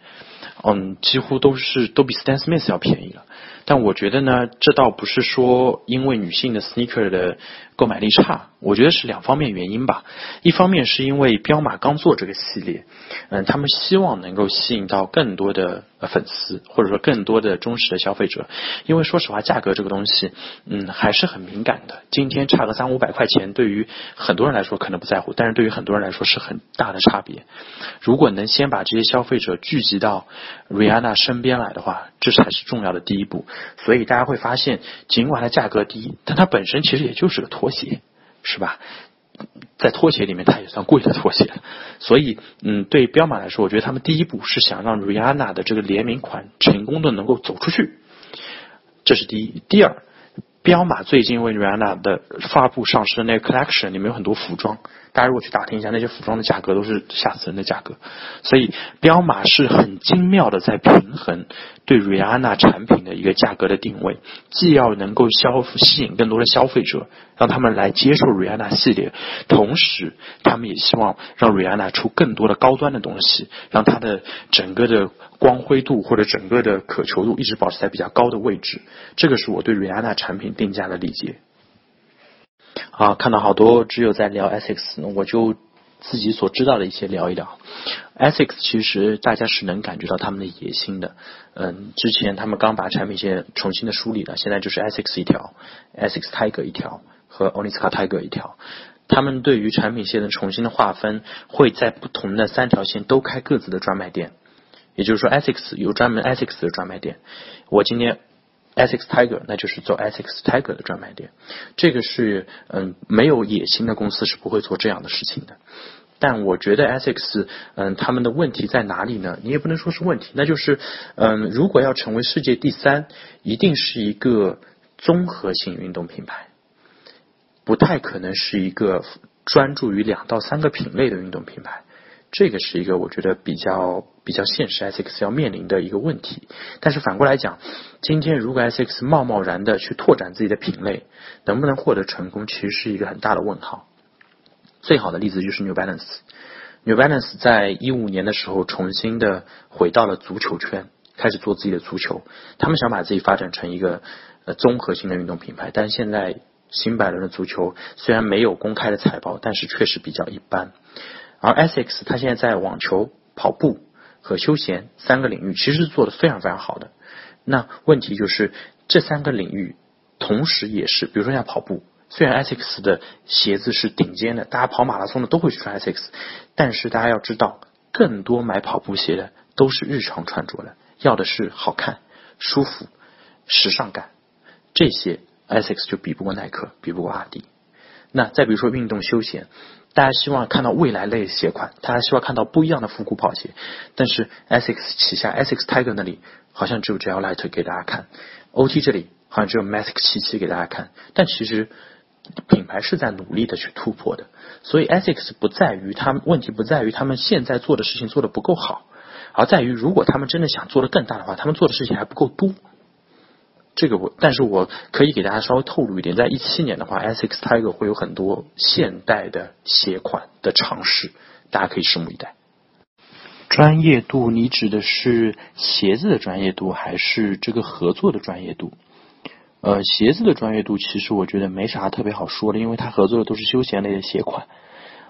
嗯，几乎都是都比 Stan Smith 要便宜了。但我觉得呢，这倒不是说因为女性的 sneaker 的购买力差，我觉得是两方面原因吧。一方面是因为彪马刚做这个系列，嗯，他们希望能够吸引到更多的粉丝，或者说更多的忠实的消费者。因为说实话，价格这个东西，嗯，还是很敏感的。今天差个三五百块钱，对于很多人来说可能不在乎，但是对于很多人来说是很大的差别。如果能先把这些消费者聚集到 Rihanna 身边来的话，这才是重要的第一步。所以大家会发现，尽管它价格低，但它本身其实也就是个拖鞋，是吧？在拖鞋里面，它也算贵的拖鞋。所以，嗯，对彪马来说，我觉得他们第一步是想让 Rihanna 的这个联名款成功的能够走出去，这是第一。第二，彪马最近为 Rihanna 的发布上市的那个 Collection 里面有很多服装。大家如果去打听一下，那些服装的价格都是吓死人的价格，所以彪马是很精妙的在平衡对 Rihanna 产品的一个价格的定位，既要能够消吸引更多的消费者，让他们来接受 Rihanna 系列，同时他们也希望让 Rihanna 出更多的高端的东西，让它的整个的光辉度或者整个的可求度一直保持在比较高的位置。这个是我对 Rihanna 产品定价的理解。啊，看到好多只有在聊 Essex，我就自己所知道的一些聊一聊。Essex 其实大家是能感觉到他们的野心的。嗯，之前他们刚把产品线重新的梳理了，现在就是 Essex 一条，Essex Tiger 一条和 Onitsuka Tiger 一条。他们对于产品线的重新的划分，会在不同的三条线都开各自的专卖店。也就是说，Essex 有专门 Essex 的专卖店。我今天。Essex Tiger，那就是做 Essex Tiger 的专卖店。这个是嗯，没有野心的公司是不会做这样的事情的。但我觉得 Essex，嗯，他们的问题在哪里呢？你也不能说是问题，那就是嗯，如果要成为世界第三，一定是一个综合性运动品牌，不太可能是一个专注于两到三个品类的运动品牌。这个是一个我觉得比较比较现实，SX 要面临的一个问题。但是反过来讲，今天如果 SX 贸贸然的去拓展自己的品类，能不能获得成功，其实是一个很大的问号。最好的例子就是 New Balance。New Balance 在一五年的时候重新的回到了足球圈，开始做自己的足球。他们想把自己发展成一个呃综合性的运动品牌，但是现在新百伦的足球虽然没有公开的财报，但是确实比较一般。而 Essex 它现在在网球、跑步和休闲三个领域其实做的非常非常好的。那问题就是这三个领域同时也是，比如说像跑步。虽然 Essex 的鞋子是顶尖的，大家跑马拉松的都会去穿 Essex，但是大家要知道，更多买跑步鞋的都是日常穿着的，要的是好看、舒服、时尚感。这些 Essex 就比不过耐克，比不过阿迪。那再比如说运动休闲，大家希望看到未来类鞋款，大家希望看到不一样的复古跑鞋，但是 Essex 旗下 Essex Tiger 那里好像只有 Gel Light 给大家看，OT 这里好像只有 Matic 七七给大家看，但其实。品牌是在努力的去突破的，所以 Essex 不在于他们问题不在于他们现在做的事情做的不够好，而在于如果他们真的想做的更大的话，他们做的事情还不够多。这个我，但是我可以给大家稍微透露一点，在一七年的话，Essex Tiger 会有很多现代的鞋款的尝试，大家可以拭目以待。专业度，你指的是鞋子的专业度，还是这个合作的专业度？呃，鞋子的专业度其实我觉得没啥特别好说的，因为它合作的都是休闲类的鞋款。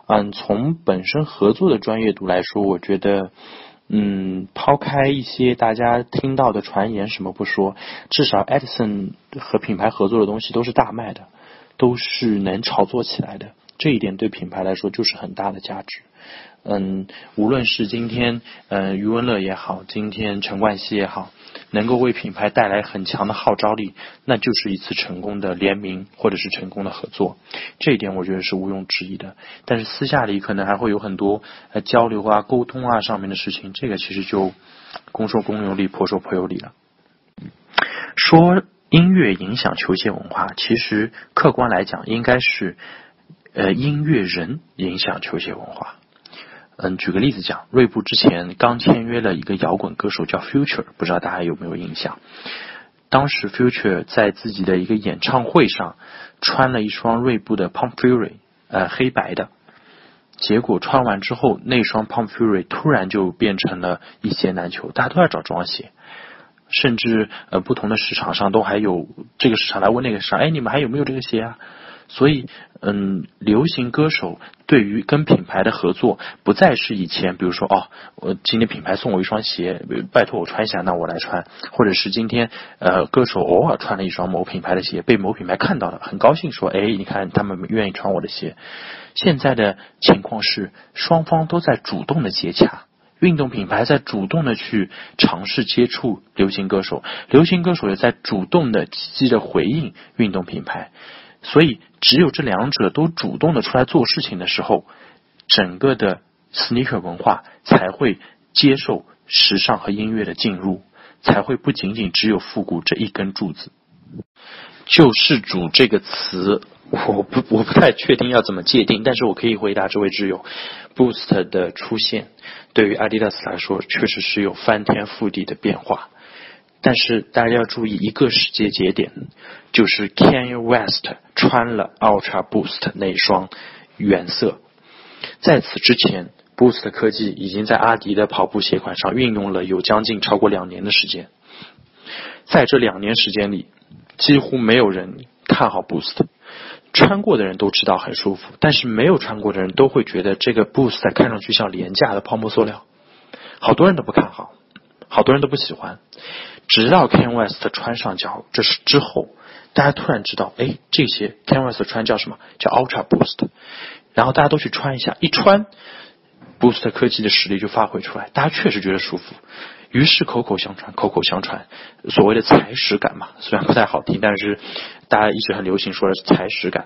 嗯，从本身合作的专业度来说，我觉得，嗯，抛开一些大家听到的传言什么不说，至少 Edison 和品牌合作的东西都是大卖的，都是能炒作起来的，这一点对品牌来说就是很大的价值。嗯，无论是今天，嗯，余文乐也好，今天陈冠希也好，能够为品牌带来很强的号召力，那就是一次成功的联名或者是成功的合作，这一点我觉得是毋庸置疑的。但是私下里可能还会有很多呃交流啊、沟通啊上面的事情，这个其实就公说公有理，婆说婆有理了。说音乐影响球鞋文化，其实客观来讲，应该是呃音乐人影响球鞋文化。嗯，举个例子讲，锐步之前刚签约了一个摇滚歌手叫 Future，不知道大家有没有印象？当时 Future 在自己的一个演唱会上穿了一双锐步的 Pump Fury，呃，黑白的。结果穿完之后，那双 Pump Fury 突然就变成了一鞋难求，大家都在找这双鞋，甚至呃不同的市场上都还有这个市场来问那个市场，哎，你们还有没有这个鞋啊？所以，嗯，流行歌手对于跟品牌的合作，不再是以前，比如说，哦，我今天品牌送我一双鞋，拜托我穿一下，那我来穿；或者是今天，呃，歌手偶尔穿了一双某品牌的鞋，被某品牌看到了，很高兴说，哎，你看他们愿意穿我的鞋。现在的情况是，双方都在主动的接洽，运动品牌在主动的去尝试接触流行歌手，流行歌手也在主动的积极的回应运动品牌。所以，只有这两者都主动的出来做事情的时候，整个的 sneaker 文化才会接受时尚和音乐的进入，才会不仅仅只有复古这一根柱子。救世主这个词，我不我不太确定要怎么界定，但是我可以回答这位挚友，Boost 的出现对于 Adidas 来说，确实是有翻天覆地的变化。但是大家要注意一个时间节点，就是 Kanye West 穿了 Ultra Boost 那双原色。在此之前，Boost 科技已经在阿迪的跑步鞋款上运用了有将近超过两年的时间。在这两年时间里，几乎没有人看好 Boost，穿过的人都知道很舒服，但是没有穿过的人都会觉得这个 Boost 看上去像廉价的泡沫塑料，好多人都不看好，好多人都不喜欢。直到 Ken West 穿上脚，这是之后，大家突然知道，哎，这些 Ken West 穿叫什么？叫 Ultra Boost。然后大家都去穿一下，一穿，Boost 科技的实力就发挥出来，大家确实觉得舒服。于是口口相传，口口相传，所谓的踩屎感嘛，虽然不太好听，但是大家一直很流行说的踩屎感，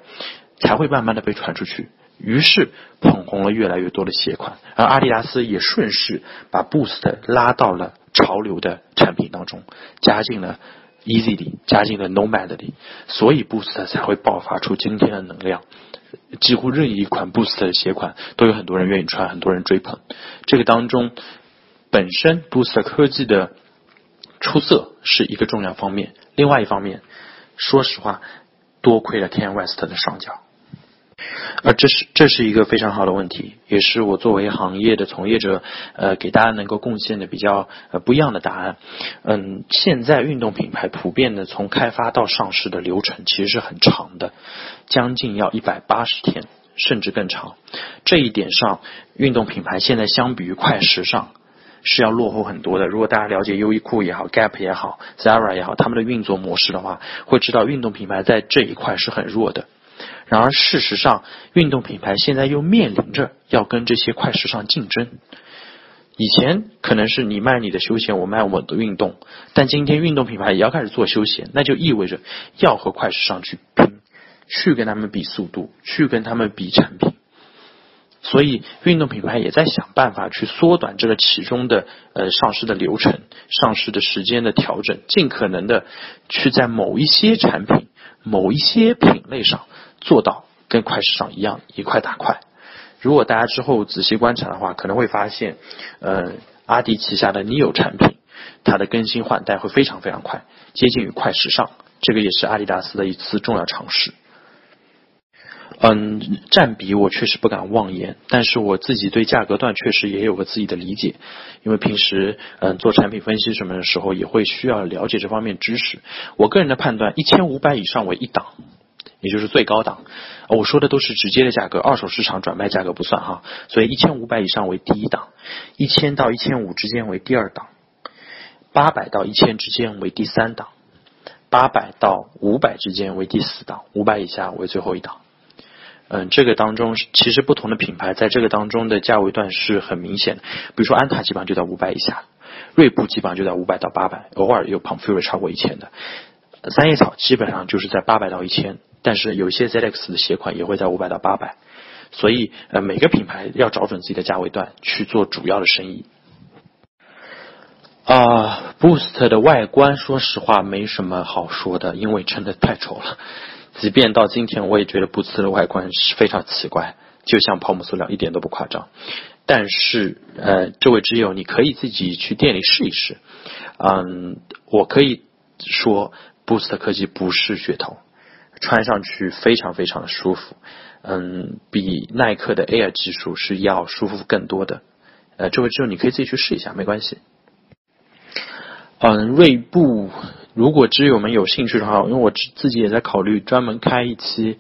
才会慢慢的被传出去。于是捧红了越来越多的鞋款，而阿迪达斯也顺势把 Boost 拉到了。潮流的产品当中，加进了 Easy 里，加进了 Nomad 里，所以 Boost 才会爆发出今天的能量。几乎任意一款 Boost 的鞋款都有很多人愿意穿，很多人追捧。这个当中，本身 Boost 科技的出色是一个重要方面。另外一方面，说实话，多亏了 Ken West 的上脚。呃，这是这是一个非常好的问题，也是我作为行业的从业者，呃，给大家能够贡献的比较呃不一样的答案。嗯，现在运动品牌普遍的从开发到上市的流程其实是很长的，将近要一百八十天，甚至更长。这一点上，运动品牌现在相比于快时尚是要落后很多的。如果大家了解优衣库也好，Gap 也好，Zara 也好，他们的运作模式的话，会知道运动品牌在这一块是很弱的。然而，事实上，运动品牌现在又面临着要跟这些快时尚竞争。以前可能是你卖你的休闲，我卖我的运动，但今天运动品牌也要开始做休闲，那就意味着要和快时尚去拼，去跟他们比速度，去跟他们比产品。所以，运动品牌也在想办法去缩短这个其中的呃上市的流程、上市的时间的调整，尽可能的去在某一些产品、某一些品类上。做到跟快时尚一样一块打快。如果大家之后仔细观察的话，可能会发现，呃，阿迪旗下的 Neo 产品，它的更新换代会非常非常快，接近于快时尚。这个也是阿迪达斯的一次重要尝试。嗯，占比我确实不敢妄言，但是我自己对价格段确实也有个自己的理解，因为平时嗯做产品分析什么的时候，也会需要了解这方面知识。我个人的判断，一千五百以上为一档。也就是最高档，我说的都是直接的价格，二手市场转卖价格不算哈。所以一千五百以上为第一档，一千到一千五之间为第二档，八百到一千之间为第三档，八百到五百之间为第四档，五百以下为最后一档。嗯，这个当中其实不同的品牌在这个当中的价位段是很明显的，比如说安踏基本上就在五百以下，锐步基本上就在五百到八百，偶尔有 p u m f u r 超过一千的，三叶草基本上就是在八百到一千。但是有些 ZX 的鞋款也会在五百到八百，所以呃每个品牌要找准自己的价位段去做主要的生意。啊，Boost 的外观说实话没什么好说的，因为真的太丑了。即便到今天，我也觉得 Boost 的外观是非常奇怪，就像泡沫塑料，一点都不夸张。但是呃，这位挚友，你可以自己去店里试一试。嗯，我可以说 Boost 科技不是噱头。穿上去非常非常的舒服，嗯，比耐克的 Air 技术是要舒服更多的。呃，这位之后你可以自己去试一下，没关系。嗯，锐步，如果挚友们有兴趣的话，因为我自己也在考虑专门开一期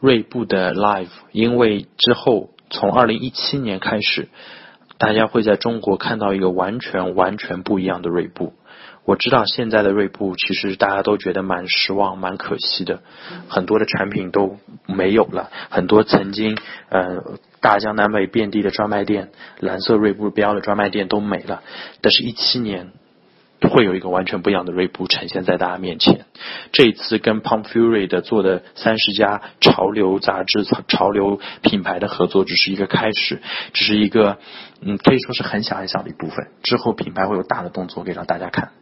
锐步的 Live，因为之后从二零一七年开始，大家会在中国看到一个完全完全不一样的锐步。我知道现在的锐步其实大家都觉得蛮失望、蛮可惜的，很多的产品都没有了，很多曾经呃大江南北遍地的专卖店，蓝色锐步标的专卖店都没了。但是，一七年会有一个完全不一样的锐步呈现在大家面前。这一次跟 Pump Fury 的做的三十家潮流杂志、潮流品牌的合作，只是一个开始，只是一个嗯可以说是很小很小的一部分。之后品牌会有大的动作给到大家看。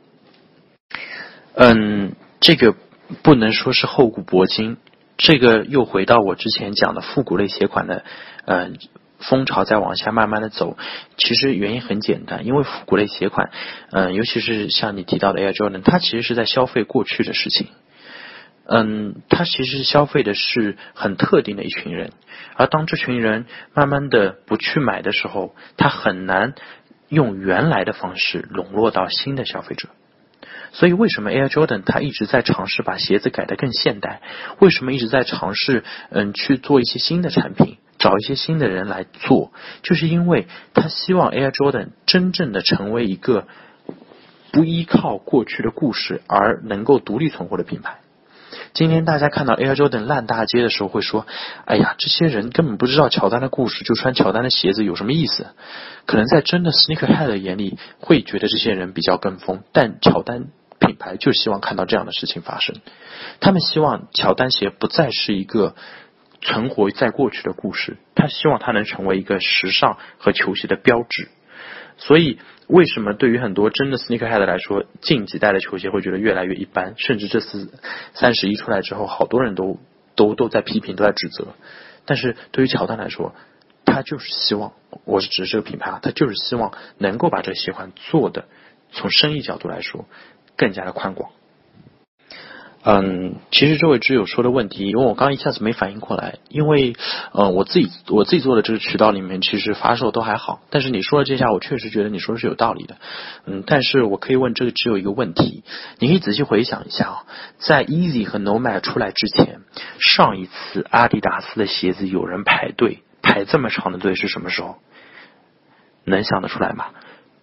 嗯，这个不能说是厚古薄今，这个又回到我之前讲的复古类鞋款的，嗯，风潮在往下慢慢的走。其实原因很简单，因为复古类鞋款，嗯，尤其是像你提到的 Air Jordan，它其实是在消费过去的事情。嗯，它其实消费的是很特定的一群人，而当这群人慢慢的不去买的时候，它很难用原来的方式笼络到新的消费者。所以，为什么 Air Jordan 它一直在尝试把鞋子改得更现代？为什么一直在尝试嗯去做一些新的产品，找一些新的人来做？就是因为他希望 Air Jordan 真正的成为一个不依靠过去的故事而能够独立存活的品牌。今天大家看到 Air Jordan 烂大街的时候，会说：“哎呀，这些人根本不知道乔丹的故事，就穿乔丹的鞋子有什么意思？”可能在真的 Sneakerhead 眼里，会觉得这些人比较跟风，但乔丹。品牌就希望看到这样的事情发生，他们希望乔丹鞋不再是一个存活在过去的故事，他希望它能成为一个时尚和球鞋的标志。所以，为什么对于很多真的 sneakerhead 来说，近几代的球鞋会觉得越来越一般，甚至这次三十一出来之后，好多人都都都在批评，都在指责。但是对于乔丹来说，他就是希望，我是指这个品牌啊，他就是希望能够把这个鞋款做的，从生意角度来说。更加的宽广，嗯，其实这位挚友说的问题，因为我刚一下子没反应过来，因为，呃，我自己我自己做的这个渠道里面，其实发售都还好，但是你说的这下，我确实觉得你说的是有道理的，嗯，但是我可以问这个挚友一个问题，你可以仔细回想一下啊，在 Easy 和 Nomad 出来之前，上一次阿迪达斯的鞋子有人排队排这么长的队是什么时候？能想得出来吗？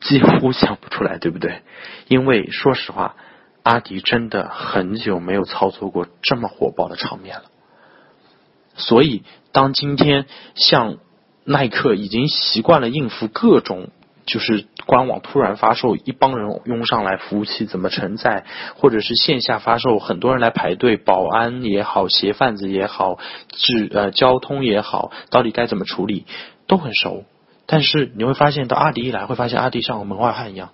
几乎想不出来，对不对？因为说实话。阿迪真的很久没有操作过这么火爆的场面了，所以当今天像耐克已经习惯了应付各种，就是官网突然发售，一帮人拥上来，服务器怎么承载，或者是线下发售，很多人来排队，保安也好，鞋贩子也好，治呃交通也好，到底该怎么处理，都很熟。但是你会发现，到阿迪一来，会发现阿迪像个门外汉一样，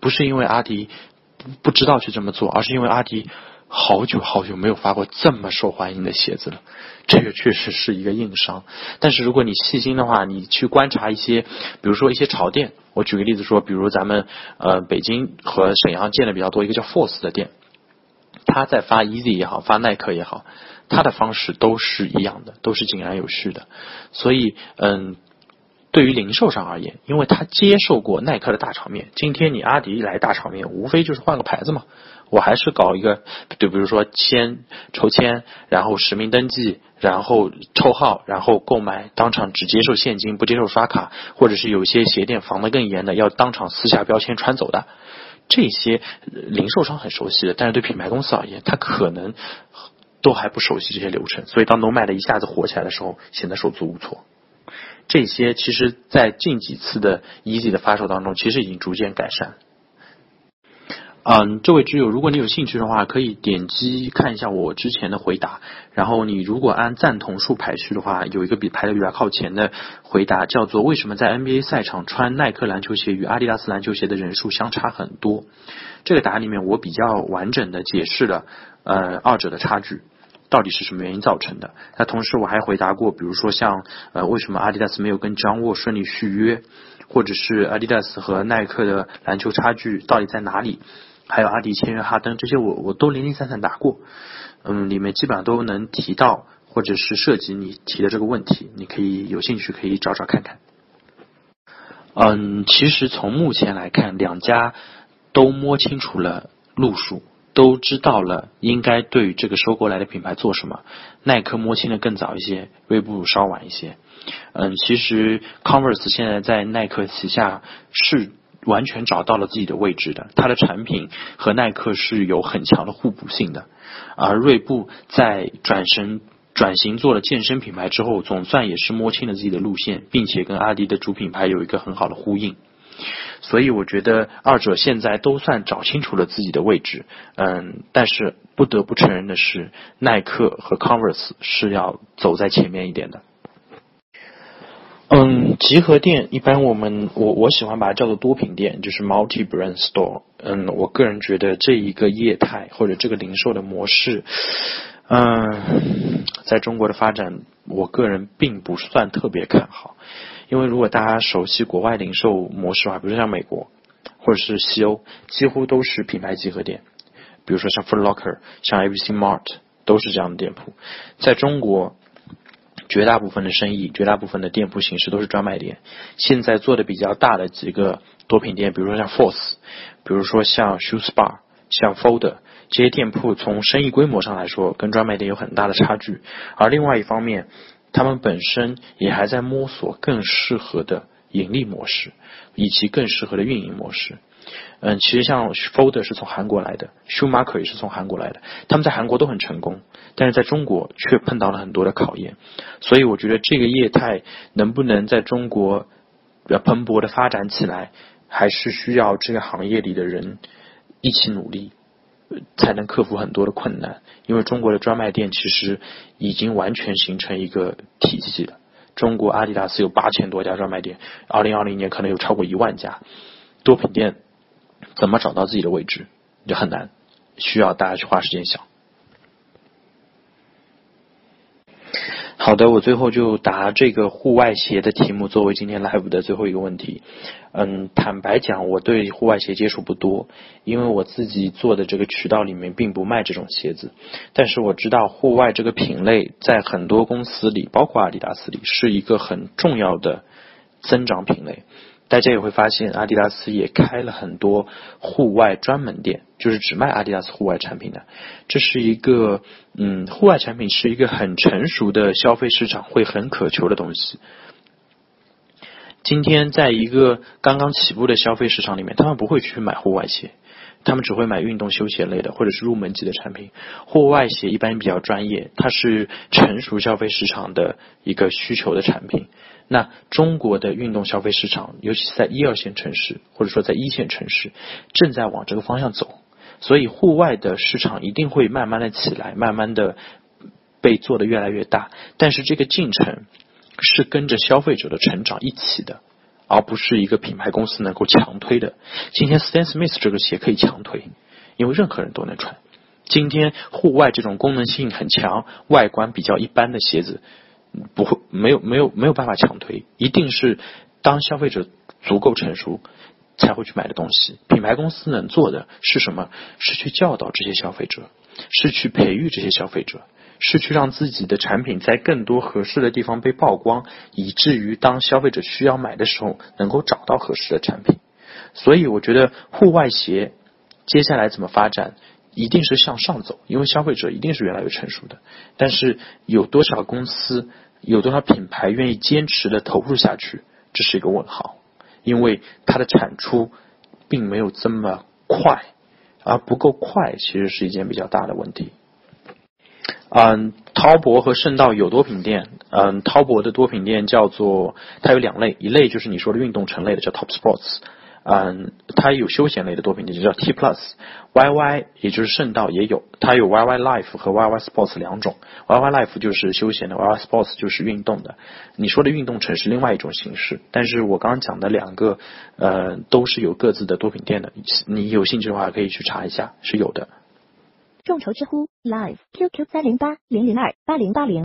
不是因为阿迪。不不知道去这么做，而是因为阿迪好久好久没有发过这么受欢迎的鞋子了，这个确实是一个硬伤。但是如果你细心的话，你去观察一些，比如说一些潮店，我举个例子说，比如咱们呃北京和沈阳建的比较多一个叫 Force 的店，他在发 Easy 也好，发耐克也好，他的方式都是一样的，都是井然有序的。所以嗯。对于零售商而言，因为他接受过耐克的大场面，今天你阿迪来大场面，无非就是换个牌子嘛。我还是搞一个，就比如说先抽签，然后实名登记，然后抽号，然后购买，当场只接受现金，不接受刷卡，或者是有些鞋店防得更严的，要当场撕下标签穿走的。这些零售商很熟悉的，但是对品牌公司而言，他可能都还不熟悉这些流程，所以当 n o m a 一下子火起来的时候，显得手足无措。这些其实，在近几次的 Easy 的发售当中，其实已经逐渐改善。嗯，这位挚友，如果你有兴趣的话，可以点击看一下我之前的回答。然后你如果按赞同数排序的话，有一个比排的比较靠前的回答，叫做为什么在 NBA 赛场穿耐克篮球鞋与阿迪达斯篮球鞋的人数相差很多？这个答案里面，我比较完整的解释了呃二者的差距。到底是什么原因造成的？那同时我还回答过，比如说像呃为什么阿迪达斯没有跟张沃顺利续约，或者是阿迪达斯和耐克的篮球差距到底在哪里？还有阿迪签约哈登这些，我我都零零散散答过，嗯，里面基本上都能提到或者是涉及你提的这个问题，你可以有兴趣可以找找看看。嗯，其实从目前来看，两家都摸清楚了路数。都知道了应该对这个收购来的品牌做什么。耐克摸清的更早一些，锐步稍晚一些。嗯，其实 Converse 现在在耐克旗下是完全找到了自己的位置的，它的产品和耐克是有很强的互补性的。而锐步在转身转型做了健身品牌之后，总算也是摸清了自己的路线，并且跟阿迪的主品牌有一个很好的呼应。所以我觉得二者现在都算找清楚了自己的位置，嗯，但是不得不承认的是，耐克和 Converse 是要走在前面一点的。嗯，集合店一般我们我我喜欢把它叫做多品店，就是 multi brand store。嗯，我个人觉得这一个业态或者这个零售的模式，嗯，在中国的发展，我个人并不算特别看好。因为如果大家熟悉国外零售模式的话，比如像美国或者是西欧，几乎都是品牌集合店，比如说像 Foot Locker、像 ABC Mart 都是这样的店铺。在中国，绝大部分的生意、绝大部分的店铺形式都是专卖店。现在做的比较大的几个多品店，比如说像 Force，比如说像 Shoe Spa、像 Folder 这些店铺，从生意规模上来说，跟专卖店有很大的差距。而另外一方面，他们本身也还在摸索更适合的盈利模式，以及更适合的运营模式。嗯，其实像 Folder 是从韩国来的，Shoemaker 也是从韩国来的，他们在韩国都很成功，但是在中国却碰到了很多的考验。所以我觉得这个业态能不能在中国要蓬勃的发展起来，还是需要这个行业里的人一起努力。才能克服很多的困难，因为中国的专卖店其实已经完全形成一个体系了。中国阿迪达斯有八千多家专卖店，二零二零年可能有超过一万家。多品店怎么找到自己的位置就很难，需要大家去花时间想。好的，我最后就答这个户外鞋的题目作为今天 live 的最后一个问题。嗯，坦白讲，我对户外鞋接触不多，因为我自己做的这个渠道里面并不卖这种鞋子。但是我知道户外这个品类在很多公司里，包括阿迪达斯里，是一个很重要的增长品类。大家也会发现，阿迪达斯也开了很多户外专门店，就是只卖阿迪达斯户外产品的。这是一个，嗯，户外产品是一个很成熟的消费市场会很渴求的东西。今天在一个刚刚起步的消费市场里面，他们不会去买户外鞋，他们只会买运动休闲类的或者是入门级的产品。户外鞋一般比较专业，它是成熟消费市场的一个需求的产品。那中国的运动消费市场，尤其是在一二线城市，或者说在一线城市，正在往这个方向走，所以户外的市场一定会慢慢的起来，慢慢的被做的越来越大。但是这个进程是跟着消费者的成长一起的，而不是一个品牌公司能够强推的。今天 Stan Smith 这个鞋可以强推，因为任何人都能穿。今天户外这种功能性很强、外观比较一般的鞋子。不会，没有没有没有办法强推，一定是当消费者足够成熟才会去买的东西。品牌公司能做的是什么？是去教导这些消费者，是去培育这些消费者，是去让自己的产品在更多合适的地方被曝光，以至于当消费者需要买的时候能够找到合适的产品。所以，我觉得户外鞋接下来怎么发展？一定是向上走，因为消费者一定是越来越成熟的。但是有多少公司、有多少品牌愿意坚持的投入下去，这是一个问号。因为它的产出并没有这么快，而不够快，其实是一件比较大的问题。嗯，滔博和圣道有多品店。嗯，滔博的多品店叫做它有两类，一类就是你说的运动城类的，叫 Top Sports。嗯，它有休闲类的多品店，就叫 T Plus，Y Y 也就是圣道也有，它有 Y Y Life 和 Y Y Sports 两种，Y Y Life 就是休闲的，Y Y Sports 就是运动的。你说的运动城是另外一种形式，但是我刚刚讲的两个，呃，都是有各自的多品店的。你有兴趣的话，可以去查一下，是有的。众筹知乎 Live QQ 三零八零零二八零八零。